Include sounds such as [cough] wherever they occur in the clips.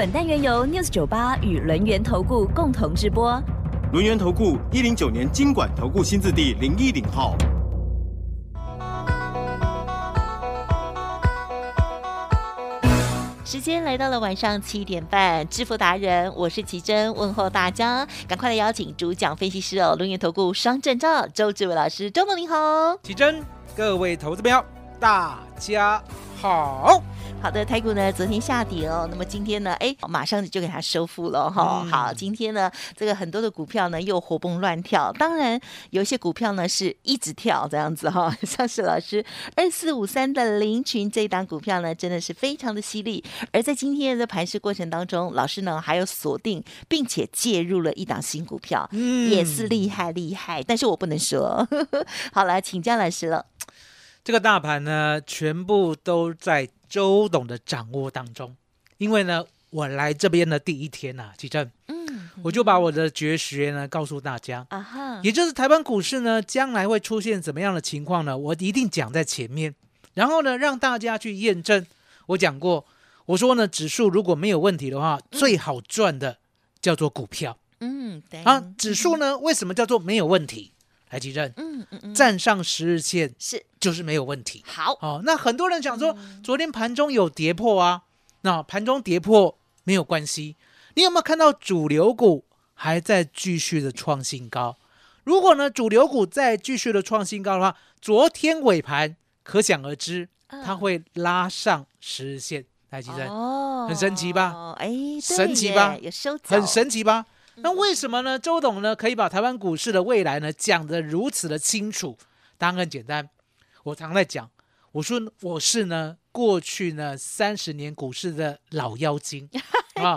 本单元由 News 九八与轮源投顾共同直播。轮源投顾一零九年经管投顾新字第零一零号。时间来到了晚上七点半，致富达人，我是奇珍，问候大家，赶快来邀请主讲分析师哦，轮源投顾双证照周志伟老师，周总您好，奇珍，各位投资友，大家好。好的，台股呢昨天下跌哦，那么今天呢，哎，马上就给它收复了哈。好，今天呢，这个很多的股票呢又活蹦乱跳，当然有一些股票呢是一直跳这样子哈，[laughs] 像是老师二四五三的林群这一档股票呢，真的是非常的犀利。而在今天的盘市过程当中，老师呢还有锁定并且介入了一档新股票，嗯也是厉害厉害，但是我不能说。[laughs] 好了，请教老师了。这个大盘呢，全部都在。周董的掌握当中，因为呢，我来这边的第一天呐，吉正，嗯，我就把我的绝学呢告诉大家，啊哈，也就是台湾股市呢将来会出现怎么样的情况呢？我一定讲在前面，然后呢让大家去验证。我讲过，我说呢，指数如果没有问题的话，最好赚的叫做股票，嗯，对啊，指数呢为什么叫做没有问题？来吉正，嗯嗯嗯，站上十日线是。就是没有问题。好，哦，那很多人讲说，昨天盘中有跌破啊，那盘中跌破没有关系。你有没有看到主流股还在继续的创新高？如果呢，主流股在继续的创新高的话，昨天尾盘可想而知，它会拉上十日线。来，吉珍，哦，很神奇吧？哎，神奇吧？有收很神奇吧？那为什么呢？周董呢可以把台湾股市的未来呢讲得如此的清楚？答案很简单。我常在讲，我说我是呢，过去呢三十年股市的老妖精 [laughs] 啊。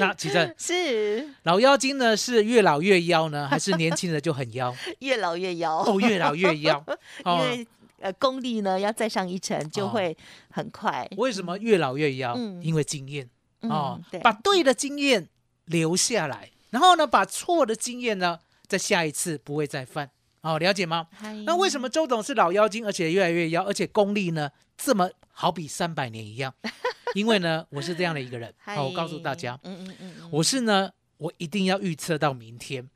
那其实是老妖精呢，是越老越妖呢，还是年轻人就很妖？[laughs] 越老越妖哦，越老越妖。[laughs] 因为呃功力呢要再上一层，就会很快。为什么越老越妖？因为经验哦，把对的经验留下来，然后呢，把错的经验呢，在下一次不会再犯。哦，了解吗？那为什么周董是老妖精，而且越来越妖，而且功力呢这么好比三百年一样？[laughs] 因为呢，我是这样的一个人。好，我告诉大家，嗯嗯嗯，我是呢，我一定要预测到明天。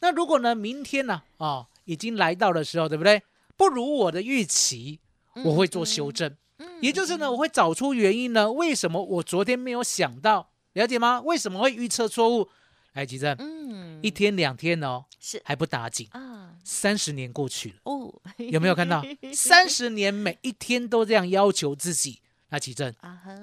那如果呢，明天呢，啊，已经来到的时候，对不对？不如我的预期，我会做修正。也就是呢，我会找出原因呢，为什么我昨天没有想到？了解吗？为什么会预测错误？来，吉正，嗯，一天两天哦，是还不打紧啊，三十年过去了哦，有没有看到？[laughs] 三十年每一天都这样要求自己，那吉正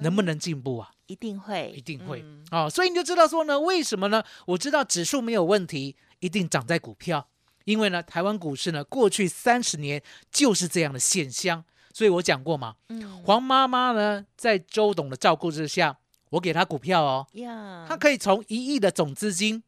能不能进步啊？一定会，一定会哦，所以你就知道说呢，为什么呢？我知道指数没有问题，一定涨在股票，因为呢，台湾股市呢，过去三十年就是这样的现象，所以我讲过嘛，嗯，黄妈妈呢，在周董的照顾之下。我给他股票哦，他可以从一亿的总资金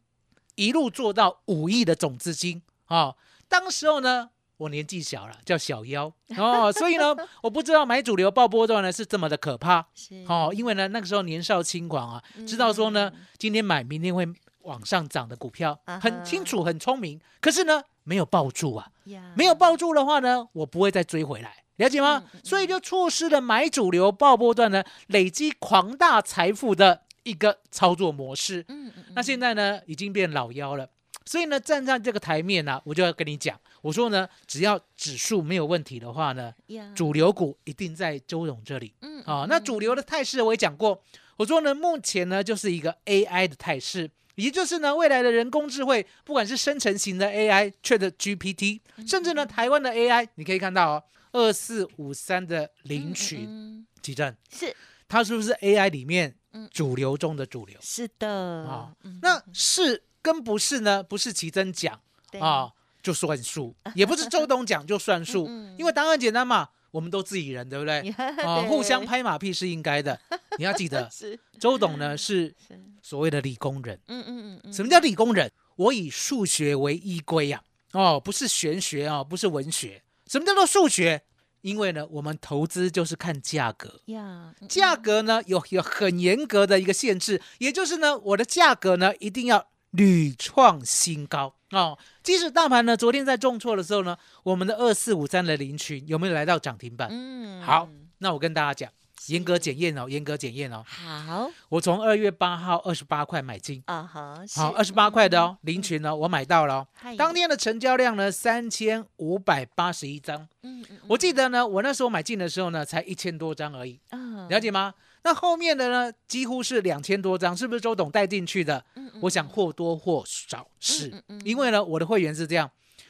一路做到五亿的总资金。啊！当时候呢，我年纪小了，叫小妖。哦，[laughs] 所以呢，我不知道买主流爆波段呢是这么的可怕。哦，因为呢那个时候年少轻狂啊，知道说呢今天买明天会往上涨的股票很清楚很聪明，可是呢没有抱住啊，没有抱住的话呢，我不会再追回来。了解吗？所以就错失了买主流爆波段呢，累积狂大财富的一个操作模式。嗯嗯。那现在呢，已经变老妖了。所以呢，站在这个台面呢，我就要跟你讲，我说呢，只要指数没有问题的话呢，主流股一定在周董这里。嗯。啊，那主流的态势我也讲过，我说呢，目前呢就是一个 AI 的态势，也就是呢未来的人工智慧，不管是生成型的 AI，Chat GPT，甚至呢台湾的 AI，你可以看到哦。二四五三的林群基站是它是不是 AI 里面主流中的主流？是的啊，那是跟不是呢？不是奇珍讲啊就算数，[laughs] 也不是周董讲就算数，因为答案简单嘛。我们都自己人，对不对？[laughs] 对啊，互相拍马屁是应该的。[laughs] 你要记得，是周董呢是是，所谓的理工人。嗯嗯嗯嗯，什么叫理工人？我以数学为依归呀、哦，不是玄学哦，不是文学。什么叫做数学？因为呢，我们投资就是看价格，呀？嗯价格呢有有很严格的一个限制，也就是呢，我的价格呢一定要屡创新高哦。即使大盘呢昨天在重挫的时候呢，我们的二四五三的林群有没有来到涨停板？嗯好，那我跟大家讲，严格检验哦，严格检验哦。好我从二月八号二十八块买进。啊哈，好，二十八块的哦，林群呢，我买到了哦。嗨当天的成交量呢，三千五百八十一张。嗯嗯我记得呢，我那时候买进的时候呢，才一千多张而已，嗯了解吗？那后面的呢，几乎是两千多张，是不是周董带进去的？嗯嗯我想或多或少是因为呢，我的会员是这样，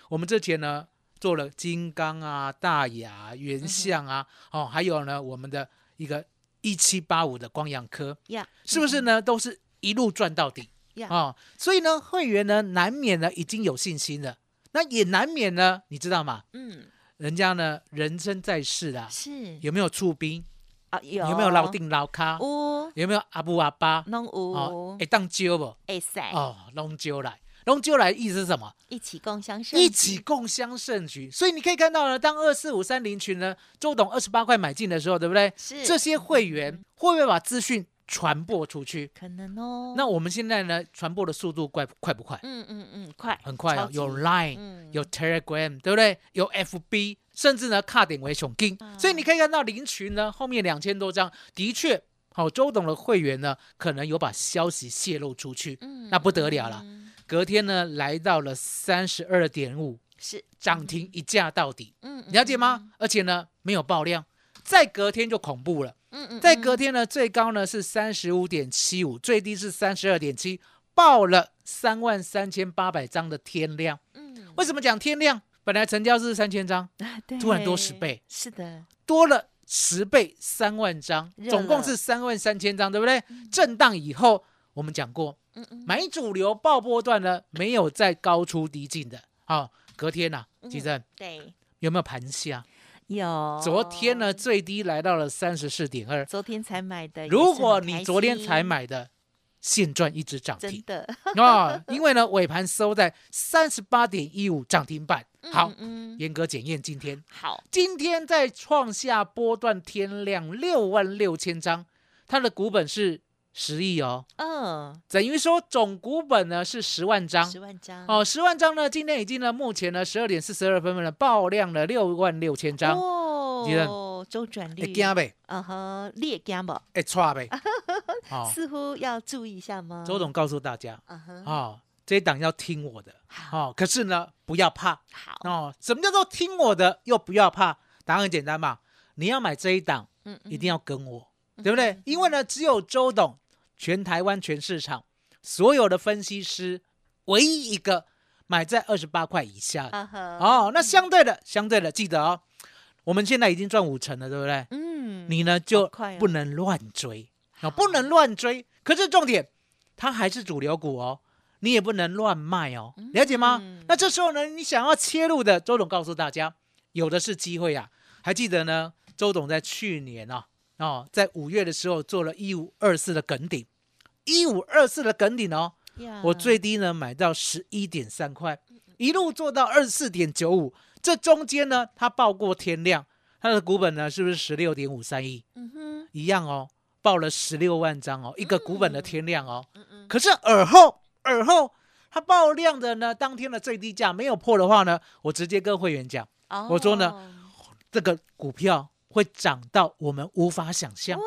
我们之前呢做了金刚啊、大雅、原相啊，哦，还有呢我们的一个一七八五的光阳科，呀，是不是呢？都是一路赚到底呀啊、所以呢，会员呢难免呢已经有信心了，那也难免呢，你知道吗？嗯人家呢人生在世啊，是有没有出兵？啊有有没有老定老卡？有有没有阿布阿巴？弄哦，有会当招不？会塞哦，弄揪来，弄揪来意思是什么？一起共襄盛一起共襄盛举。所以你可以看到呢，当二四五三零群呢，周董二十八块买进的时候，对不对？是这些会员会不会把资讯传播出去？可能哦。那我们现在呢，传播的速度快快不快？嗯嗯嗯，快很快哦，有 Line，、嗯有 Telegram，对不对？有 FB，甚至呢，卡点为熊金。啊所以你可以看到林群呢，后面两千多张，的确，好、周董的会员呢，可能有把消息泄露出去，嗯那不得了了。嗯隔天呢，来到了三十二点五，是涨停一价到底，嗯了解吗？？而且呢，没有爆量。再隔天就恐怖了，嗯嗯，再隔天呢，最高呢是三十五点七五，最低是三十二点七，爆了三万三千八百张的天量。嗯为什么讲天量？本来成交是三千张，啊对突然多10倍，是的，多了十倍，三万张，总共是三万三千张，对不对？震荡以后，我们讲过，嗯嗯买主流爆波段呢，没有再高出低进的。好、隔天呐、嗯吉正对有没有盘下？有昨天呢，最低来到了三十四点二。昨天才买的，如果你昨天才，买的，现赚一只涨停真的啊、因为呢尾盘收在三十八点一五涨停板。好，嗯，嗯严格检验今天。好，今天在创下波段天量六万六千张，它的股本是十亿哦，嗯，等于说总股本呢是十万张十万张哦，十万张呢，今天已经呢目前呢十二点四十二分呢爆量了六万六千张，记得哦，周转会率，惊呗，嗯哼，列惊不？会错呗，哦，[laughs] 似乎要注意一下吗？周董告诉大家嗯哼，哦，这一档要听我的好，哦，可是呢不要怕好，哦，什么叫做听我的又不要怕？答案很简单嘛，你要买这一档。嗯，一定要跟我，对不对？因为呢，只有周董，全台湾全市场所有的分析师，唯一一个买在二十八块以下的。哦，那相对的，相对的，记得哦，我们现在已经赚五成了，对不对？嗯，你呢就不能乱追啊、哦，不能乱追。可是重点，它还是主流股哦，你也不能乱卖哦，了解吗？嗯那这时候呢，你想要切入的，周董告诉大家，有的是机会啊。还记得呢，周董在去年啊，哦，在五月的时候做了一五二四的梗顶，一五二四的梗顶哦，呀。我最低呢买到十一点三块，一路做到二十四点九五，这中间呢，它爆过天量，它的股本呢是不是十六点五三亿？嗯哼，一样哦，爆了十六万张哦，一个股本的天量哦。嗯嗯，可是耳后耳后它爆量的呢，当天的最低价没有破的话呢，我直接跟会员讲，我说呢哦，这个股票会涨到我们无法想象。哦。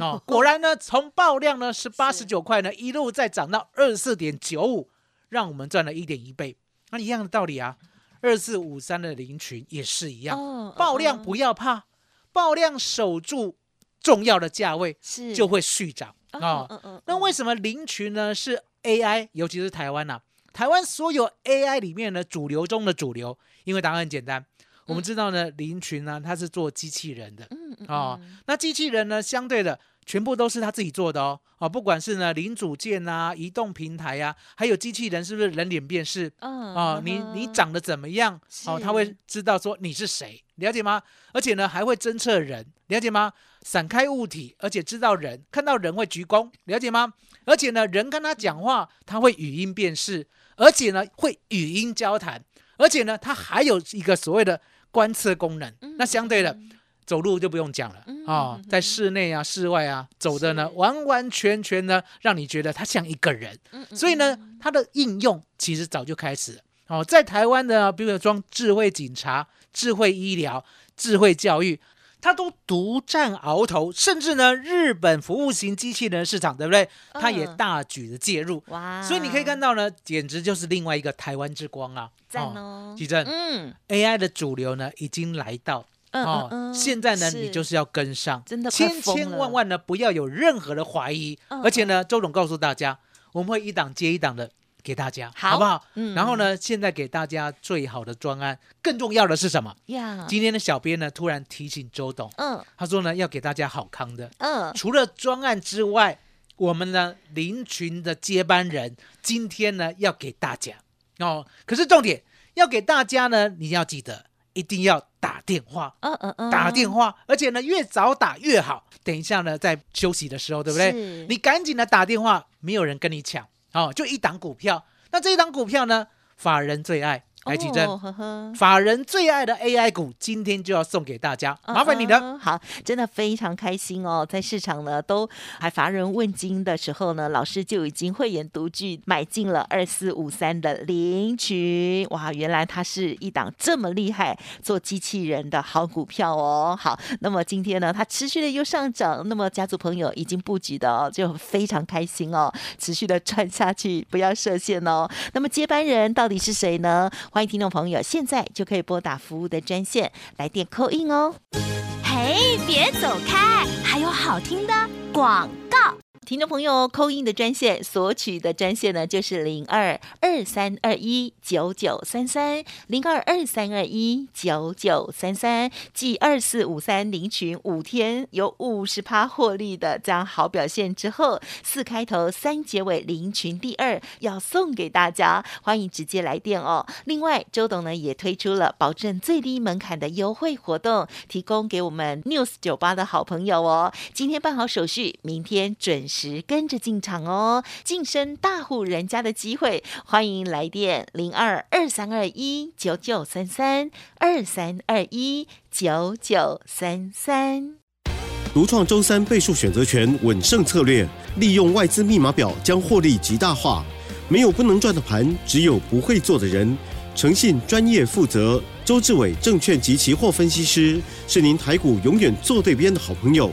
哦，果然呢，[laughs] 从爆量呢十八十九块呢，一路再涨到二十四点九五，让我们赚了一点一倍。那一样的道理啊，二四五三的林群也是一样，哦爆量不要怕，爆量守住重要的价位是。就会续涨。啊、那为什么林群呢是 AI，尤其是台湾呐、啊？台湾所有 AI 里面的主流中的主流，因为答案很简单，我们知道呢林群呢他是做机器人的，嗯嗯哦嗯那机器人呢，相对的全部都是他自己做的哦。哦，不管是呢零组件啊、移动平台啊，还有机器人，是不是人脸辨识？嗯啊，你你长得怎么样？哦，他是会知道说你是谁，了解吗？而且呢，还会侦测人，了解吗？闪开物体，而且知道人，看到人会鞠躬，了解吗？而且呢，人跟他讲话，他会语音辨识，而且呢，会语音交谈，而且呢，他还有一个所谓的观测功能。那相对的，走路就不用讲了啊、在室内啊、室外啊，走的呢，完完全全呢，让你觉得它像一个人。所以呢，它的应用其实早就开始了。哦，在台湾的，比如装智慧警察、智慧医疗、智慧教育，它都独占鳌头，甚至呢，日本服务型机器人市场，对不对？它也嗯大举的介入。哇，所以你可以看到呢，简直就是另外一个台湾之光啊！赞哦，奇正嗯。AI 的主流呢已经来到嗯哦嗯，嗯现在呢你就是要跟上，真的千千万万呢不要有任何的怀疑，嗯而且呢，周总告诉大家，我们会一档接一档的给大家，好不好？嗯然后呢，现在给大家最好的专案，更重要的是什么？呀，今天的小编呢突然提醒周董，嗯他说呢要给大家好康的，嗯除了专案之外，我们呢林群的接班人今天呢要给大家哦。可是重点要给大家呢，你要记得一定要打电话，嗯嗯嗯，打电话，而且呢越早打越好。等一下呢，在休息的时候，对不对？你赶紧的打电话，没有人跟你抢哦，就一档股票。那这一档股票呢，法人最爱，来举证。哦呵呵法人最爱的 AI 股，今天就要送给大家，麻烦你了。嗯嗯好，真的非常开心哦，在市场呢都还乏人问津的时候呢，老师就已经慧眼独具买进了二四五三的林群，哇，原来它是一档这么厉害做机器人的好股票哦。好，那么今天呢，它持续的又上涨，那么家族朋友已经布局的哦，就非常开心哦，持续的赚下去，不要设限哦。那么接班人到底是谁呢？欢迎听众朋友现在就可以拨打服务的专线来电扣印哦。嘿，别走开，还有好听的广告。听众朋友，扣印的专线索取的专线呢，就是零二二三二一九九三三零二二三二一九九三三，继二四五三零群五天有五十趴获利的这样好表现之后，四开头三结尾零群第二要送给大家，欢迎直接来电哦。另外，周董呢也推出了保证最低门槛的优惠活动，提供给我们 News 酒吧的好朋友哦。今天办好手续，明天准时时跟着进场哦，晋升大户人家的机会，欢迎来电零二二三二一九九三三二三二一九九三三。独创周三倍数选择权稳胜策略，利用外资密码表将获利极大化。没有不能赚的盘，只有不会做的人。诚信、专业、负责，周志伟证券及期货分析师是您台股永远做对边的好朋友。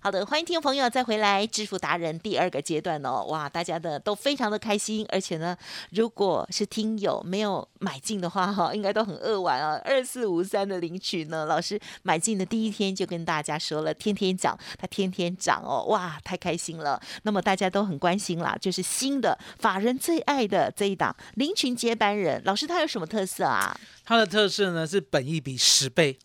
好的，欢迎听众朋友再回来致富达人第二个阶段哦，哇，大家的都非常的开心，而且呢，如果是听友没有买进的话哈，[laughs] 应该都很扼腕啊。二四五三的领取呢，老师买进的第一天就跟大家说了，天天涨，它天天涨哦，哇，太开心了。那么大家都很关心啦，就是新的法人最爱的这一档林群接班人，老师他有什么特色啊？它的特色呢是本益比十倍，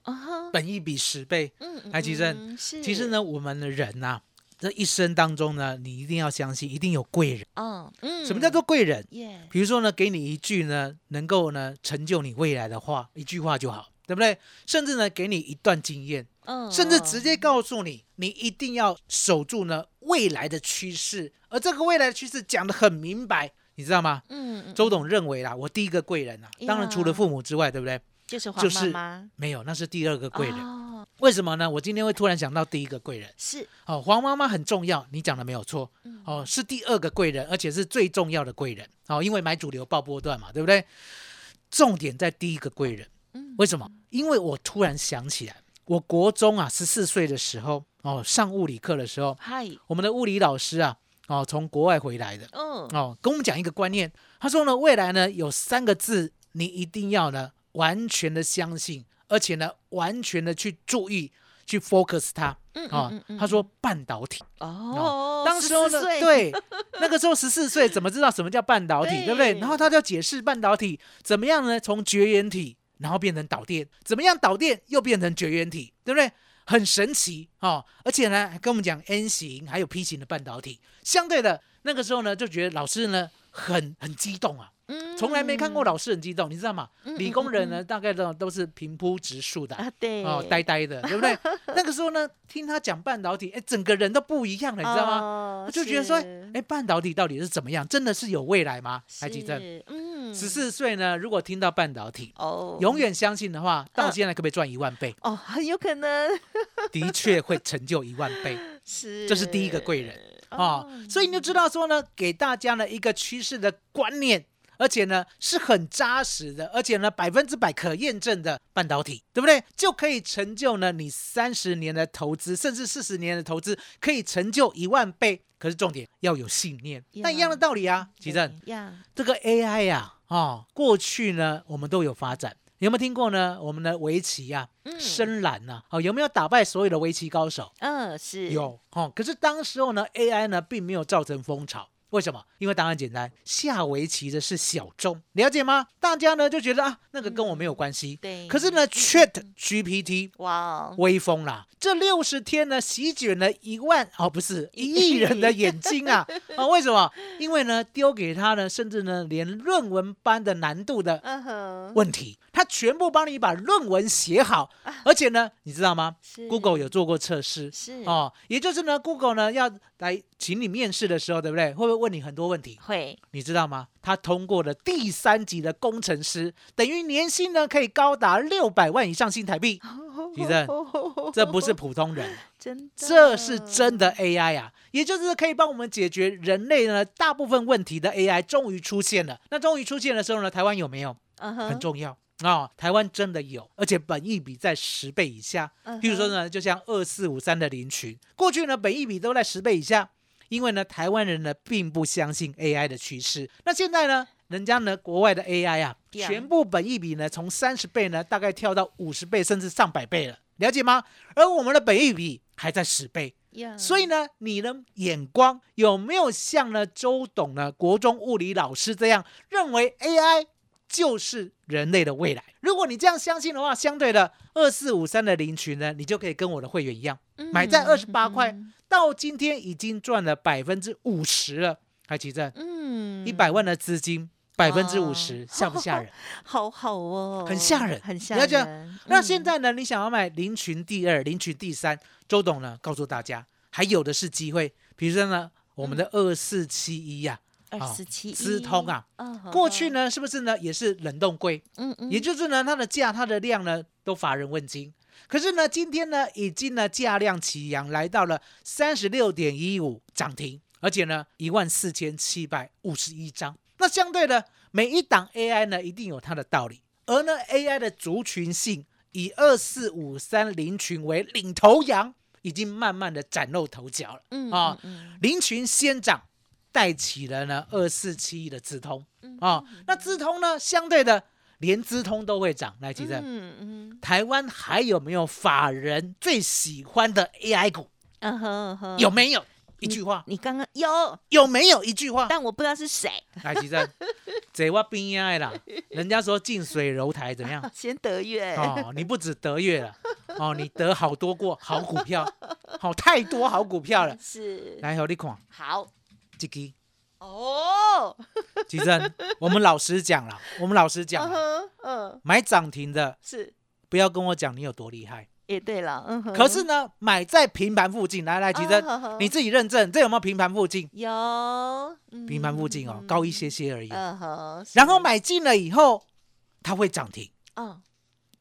本益比十倍。嗯嗯来，其实其实，呢，我们的人呐、这一生当中呢，你一定要相信，一定有贵人。嗯嗯，什么叫做贵人？耶？比如说呢，给你一句呢，能够呢成就你未来的话，一句话就好，对不对？甚至呢，给你一段经验，嗯，甚至直接告诉你，你一定要守住呢未来的趋势，而这个未来的趋势讲得很明白，你知道吗？嗯，嗯周董认为啦，我第一个贵人啊，当然除了父母之外，对不对？就是黄就是妈妈没有，那是第二个贵人。哦，为什么呢？我今天会突然想到第一个贵人。是哦，黄妈妈很重要，你讲的没有错。嗯哦，是第二个贵人，而且是最重要的贵人。哦，因为买主流报波段嘛，对不对？重点在第一个贵人。嗯为什么？因为我突然想起来，我国中啊十四岁的时候，哦，上物理课的时候，嗨，我们的物理老师啊，哦，从国外回来的，嗯哦，跟我们讲一个观念，他说呢，未来呢有三个字，你一定要呢完全的相信，而且呢完全的去注意，去去 focus 它嗯啊嗯嗯嗯，他说半导体。哦，当时候呢14，岁，对，那个时候十四岁，怎么知道什么叫半导体，对对不对？然后他就解释半导体怎么样呢？从绝缘体，然后变成导电，怎么样导电又变成绝缘体，对不对？很神奇哦，而且呢，还跟我们讲 N 型还有 P 型的半导体。相对的，那个时候呢，就觉得老师呢很很激动啊，嗯从来没看过老师很激动，你知道吗？嗯理工人呢，大概都都是平铺直述的。啊，对，哦，呆呆的，对不对？[laughs] 那个时候呢，听他讲半导体，哎，整个人都不一样了，你知道吗？就觉得说，哎，半导体到底是怎么样？真的是有未来吗？还记得，嗯，十四岁呢，如果听到半导体，哦，永远相信的话，到嗯现在可不可以赚一万倍？哦，很有可能 [laughs] 的确会成就一万倍，[laughs] 是，这是第一个贵人哦啊。所以你就知道说呢，给大家呢一个趋势的观念。而且呢是很扎实的，而且呢百分之百可验证的半导体，对不对？就可以成就呢你三十年的投资，甚至四十年的投资，可以成就一万倍。可是重点要有信念，那一样的道理啊，奇正。这个 AI 呀、啊，哦，过去呢我们都有发展，有没有听过呢？我们的围棋呀、嗯深蓝呐、哦，有没有打败所有的围棋高手？嗯，是有哦。可是当时候呢，AI 呢并没有造成风潮。为什么？因为答案简单，下围棋的是小众，了解吗？大家呢就觉得啊，那个跟我没有关系。对，可是呢，Chat GPT 哇哦，威风啦！这六十天呢，席卷了一万哦，不是一亿人的眼睛啊！啊，[laughs] 为什么？因为呢，丢给他呢，甚至呢，连论文般的难度的问题，他全部帮你把论文写好，而且呢，你知道吗？Google 有做过测试，是哦，也就是呢，Google 呢要来请你面试的时候，对不对？会不会问你很多问题？会你知道吗？他通过了第三级的工程师，等于年薪呢可以高达六百万以上新台币。李正这不是普通人，真的，这是真的 AI 啊，也就是可以帮我们解决人类呢大部分问题的 AI 终于出现了。那终于出现的时候呢，台湾有没有？很重要啊、台湾真的有，而且本益比在十倍以下。嗯譬如说呢，就像二四五三的林群，过去呢本益比都在十倍以下，因为呢台湾人呢并不相信 AI 的趋势。那现在呢，人家呢国外的 AI 啊，全部本益比呢从三十倍呢大概跳到五十倍甚至上百倍了，了解吗？而我们的本益比还在十倍。呀，所以呢，你的眼光有没有像呢周董呢国中物理老师这样认为 AI 就是人类的未来？如果你这样相信的话，相对的二四五三的林群呢，你就可以跟我的会员一样，买在二十八块，嗯到今天已经赚了百分之五十了。海奇正，嗯，一百万的资金，百分之五十，[laughs] 吓不吓人？好好哦，很吓人很吓人。那嗯现在呢，你想要买林群第二、林群第三，周董呢告诉大家，还有的是机会。比如说呢，我们的二四七一呀，二四七一资通啊，过去呢是不是呢也是冷冻柜？嗯嗯，也就是呢它的价、它的量呢都乏人问津。可是呢，今天呢已经呢价量齐扬，来到了三十六点一五涨停，而且呢一万四千七百五十一张。那相对的，每一档 AI 呢一定有它的道理，而呢 AI 的族群性以二四五三零群为领头羊，已经慢慢的崭露头角了。嗯啊嗯嗯林群先涨，带起了呢二四七一的资通啊、那资通呢，相对的连资通都会涨。来，吉正，嗯嗯台湾还有没有法人最喜欢的 AI 股？嗯哼嗯哼，有没有？一句话，你刚刚有，有没有一句话？但我不知道是谁。来，吉正，[laughs] 这我边的啦。人家说近水楼台怎么样？[laughs] 先得月，哦，你不止得月了，哦，你得好多过好股票，好 [laughs] 太多好股票了。是来，和你看好这个。哦，吉正，我们老实讲了，我们老实讲嗯买涨停的，是，不要跟我讲你有多厉害。也对了，可是呢，买在平盘附近，来来，吉啊正，呵呵你自己认证，这有没有平盘附近？有嗯平盘附近哦，高一些些而已。然后是，买进了以后，它会涨停，嗯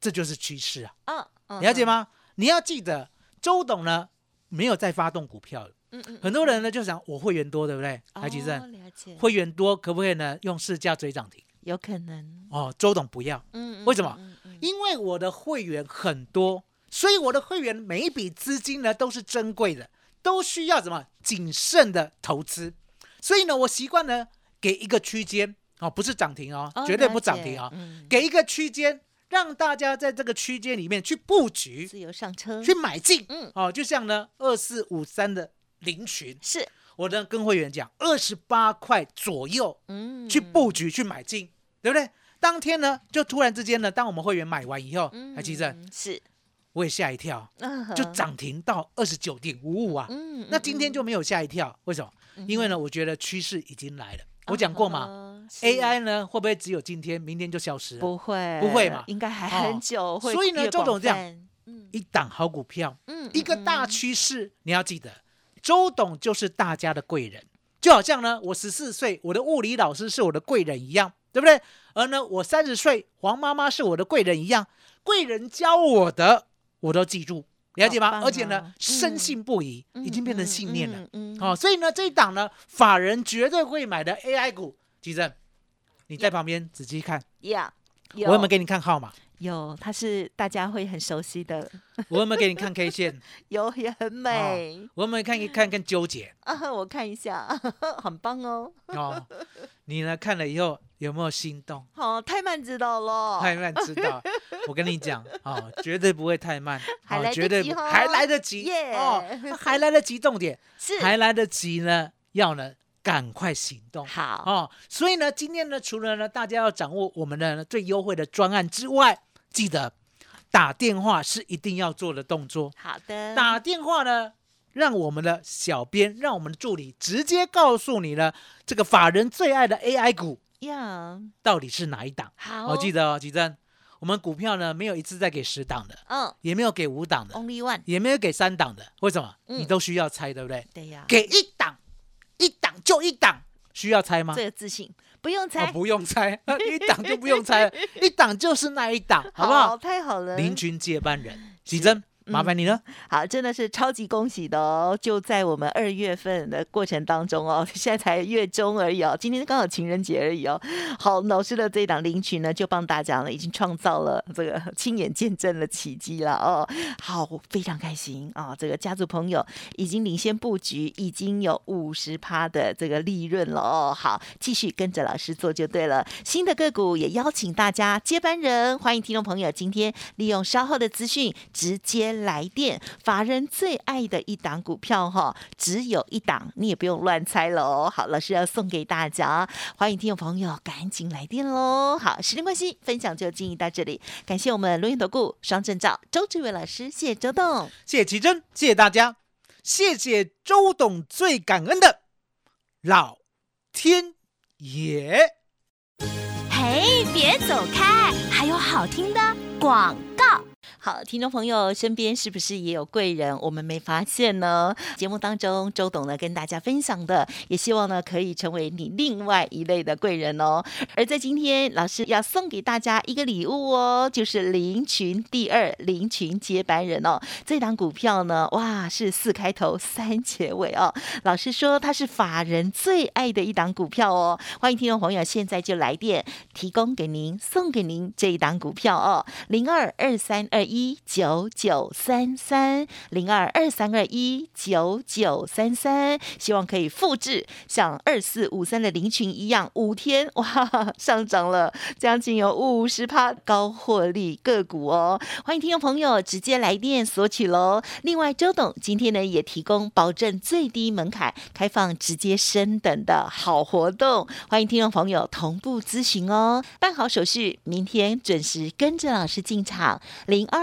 这就是趋势啊，嗯嗯，了解吗？你要记得，周董呢没有再发动股票了，嗯？嗯嗯，很多人呢就想我会员多，对不对？哦来，吉正，了解，会员多可不可以呢用市价追涨停？有可能，哦，周董不要，嗯，为什么因为我的会员很多，所以我的会员每一笔资金呢都是珍贵的，都需要什么谨慎的投资。所以呢，我习惯呢给一个区间哦，不是涨停哦，哦绝对不涨停哦，嗯给一个区间，让大家在这个区间里面去布局、自由上车，去买进。嗯哦，就像呢二四五三的林群，是，我呢跟会员讲，二十八块左右嗯去布局去买进，对不对？当天呢，就突然之间呢，当我们会员买完以后，嗯还记得是，我也吓一跳，嗯就，涨停到二十九点五五啊。嗯那今天就没有吓一跳，为什么？因为呢，我觉得趋势已经来了。我讲过嘛嘛，AI 呢会不会只有今天，明天就消失了？不会，不会嘛应该还哦很久，会所以呢周董这样一档好股票，嗯一个大嗯趋势，你要记得，周董就是大家的贵人，就好像呢，我十四岁，我的物理老师是我的贵人一样，对不对？而呢，我三十岁，黄妈妈是我的贵人一样，贵人教我的，我都记住，了解吗？而且呢哦，深嗯信不疑，已经变成信念了。嗯嗯嗯哦，所以呢，这一档呢，法人绝对会买的 AI 股，吉正，你在旁边仔细看，呀，我有没有给你看号码？有，它是大家会很熟悉的，我有没有给你看 K 线？[laughs] 有也很美我有没有看一看更纠结？啊，我看一下，[laughs] 很棒哦，哦，你呢看了以后有没有心动？好，太慢知道了，太慢知道，[laughs] 我跟你讲哦，绝对不会太慢，哦，还来得绝对及哦不还来得及耶哦，还来得及，重点。[laughs] 是。还来得及呢，要呢赶快行动。好，哦，所以呢，今天呢，除了呢大家要掌握我们的最优惠的专案之外，记得打电话是一定要做的动作。好的，打电话呢，让我们的小编，让我们的助理直接告诉你呢，这个法人最爱的 AI 股呀，到底是哪一档。好，我记得哦，吉珍，我们股票呢没有一次再给十档的，嗯也没有给五档的，，Only One，也没有给三档的。为什么？嗯你都需要猜，对不对？对呀，给一档，一档就一档，需要猜吗？最有自信，不用哦猜，不用猜，一档就不用猜了，[laughs] 一档就是那一档，好不好？太好了，林群接班人，吉珍，麻烦你了。好，真的是超级恭喜的哦！就在我们二月份的过程当中哦，[laughs] 现在才月中而已哦，今天刚好情人节而已哦。好，老师的这一档领取呢，就帮大家呢已经创造了这个亲眼见证了奇迹了哦。好，非常开心啊、这个家族朋友已经领先布局，已经有五十趴的这个利润了哦。好，继续跟着老师做就对了。新的个股也邀请大家接班人，欢迎听众朋友今天利用稍后的资讯直接来电。法人最爱的一档股票哈，只有一档，你也不用乱猜了哦。好，老师要送给大家，欢迎听众朋友赶紧来电喽。好，时间关系，分享就进行到这里，感谢我们轮源投顾双证照周志伟老师，谢谢周董。谢谢奇珍，谢谢大家，谢谢周董，最感恩的老天爷。嘿，别走开，还有好听的广告。好，听众朋友身边是不是也有贵人？我们没发现呢？节目当中，周董呢跟大家分享的，也希望呢可以成为你另外一类的贵人哦。而在今天，老师要送给大家一个礼物哦，就是林群第二林群接班人哦。这档股票呢，哇，是四开头三结尾哦。老师说它是法人最爱的一档股票哦。欢迎听众朋友现在就来电，提供给您，送给您这一档股票哦，零二二三二一一九九三三，零二二三二一九九三三，希望可以复制像二四五三的林群一样，五天 [laughs] 哇上涨了将近有五十趴高获利个股哦。欢迎听众朋友直接来电索取喽。另外，周董今天呢也提供保证最低门槛开放直接升等的好活动，欢迎听众朋友同步咨询哦。办好手续，明天准时跟着老师进场，零二